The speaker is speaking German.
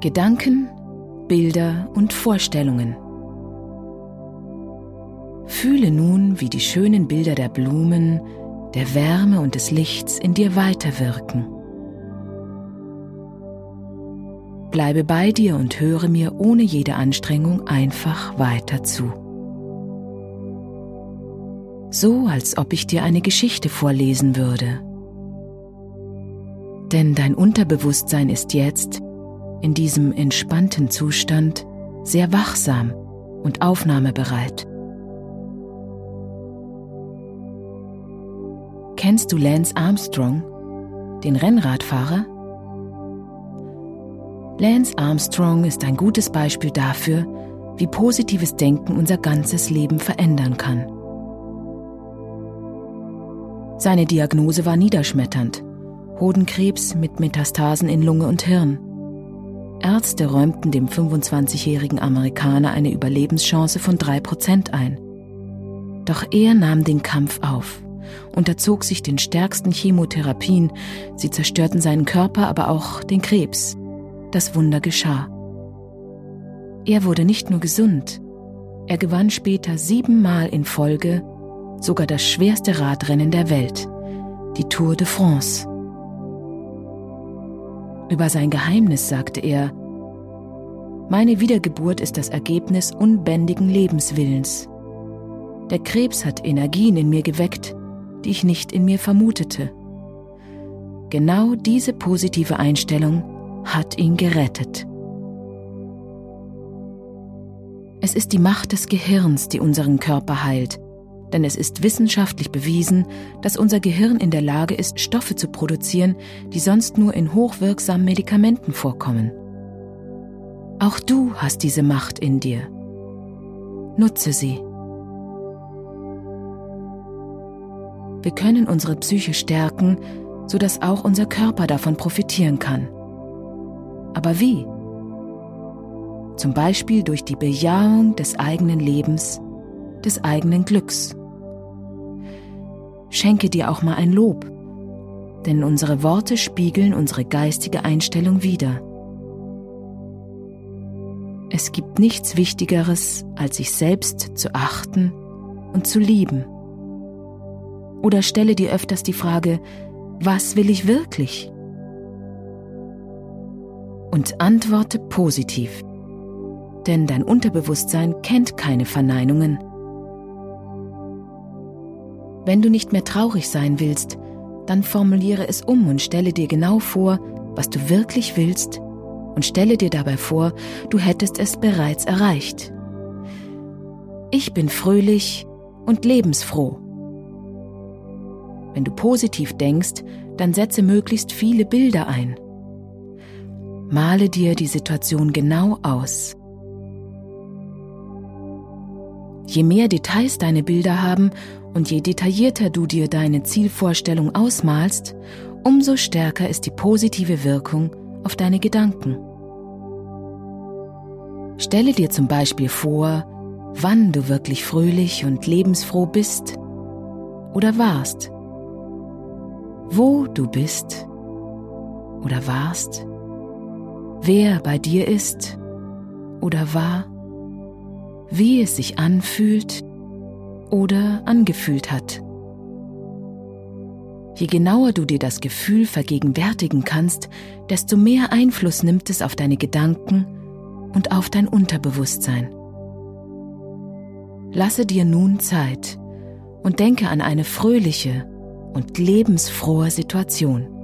Gedanken, Bilder und Vorstellungen. Fühle nun, wie die schönen Bilder der Blumen, der Wärme und des Lichts in dir weiterwirken. Bleibe bei dir und höre mir ohne jede Anstrengung einfach weiter zu. So als ob ich dir eine Geschichte vorlesen würde. Denn dein Unterbewusstsein ist jetzt, in diesem entspannten Zustand, sehr wachsam und aufnahmebereit. Kennst du Lance Armstrong, den Rennradfahrer? Lance Armstrong ist ein gutes Beispiel dafür, wie positives Denken unser ganzes Leben verändern kann. Seine Diagnose war niederschmetternd. Hodenkrebs mit Metastasen in Lunge und Hirn. Ärzte räumten dem 25-jährigen Amerikaner eine Überlebenschance von 3% ein. Doch er nahm den Kampf auf, unterzog sich den stärksten Chemotherapien, sie zerstörten seinen Körper, aber auch den Krebs, das Wunder geschah. Er wurde nicht nur gesund, er gewann später siebenmal in Folge sogar das schwerste Radrennen der Welt, die Tour de France. Über sein Geheimnis sagte er, meine Wiedergeburt ist das Ergebnis unbändigen Lebenswillens. Der Krebs hat Energien in mir geweckt, die ich nicht in mir vermutete. Genau diese positive Einstellung hat ihn gerettet. Es ist die Macht des Gehirns, die unseren Körper heilt, denn es ist wissenschaftlich bewiesen, dass unser Gehirn in der Lage ist, Stoffe zu produzieren, die sonst nur in hochwirksamen Medikamenten vorkommen. Auch du hast diese Macht in dir. Nutze sie. Wir können unsere Psyche stärken, sodass auch unser Körper davon profitieren kann. Aber wie? Zum Beispiel durch die Bejahung des eigenen Lebens, des eigenen Glücks. Schenke dir auch mal ein Lob, denn unsere Worte spiegeln unsere geistige Einstellung wider. Es gibt nichts Wichtigeres, als sich selbst zu achten und zu lieben. Oder stelle dir öfters die Frage, was will ich wirklich? und antworte positiv, denn dein Unterbewusstsein kennt keine Verneinungen. Wenn du nicht mehr traurig sein willst, dann formuliere es um und stelle dir genau vor, was du wirklich willst und stelle dir dabei vor, du hättest es bereits erreicht. Ich bin fröhlich und lebensfroh. Wenn du positiv denkst, dann setze möglichst viele Bilder ein. Male dir die Situation genau aus. Je mehr Details deine Bilder haben und je detaillierter du dir deine Zielvorstellung ausmalst, umso stärker ist die positive Wirkung auf deine Gedanken. Stelle dir zum Beispiel vor, wann du wirklich fröhlich und lebensfroh bist oder warst, wo du bist oder warst. Wer bei dir ist oder war, wie es sich anfühlt oder angefühlt hat. Je genauer du dir das Gefühl vergegenwärtigen kannst, desto mehr Einfluss nimmt es auf deine Gedanken und auf dein Unterbewusstsein. Lasse dir nun Zeit und denke an eine fröhliche und lebensfrohe Situation.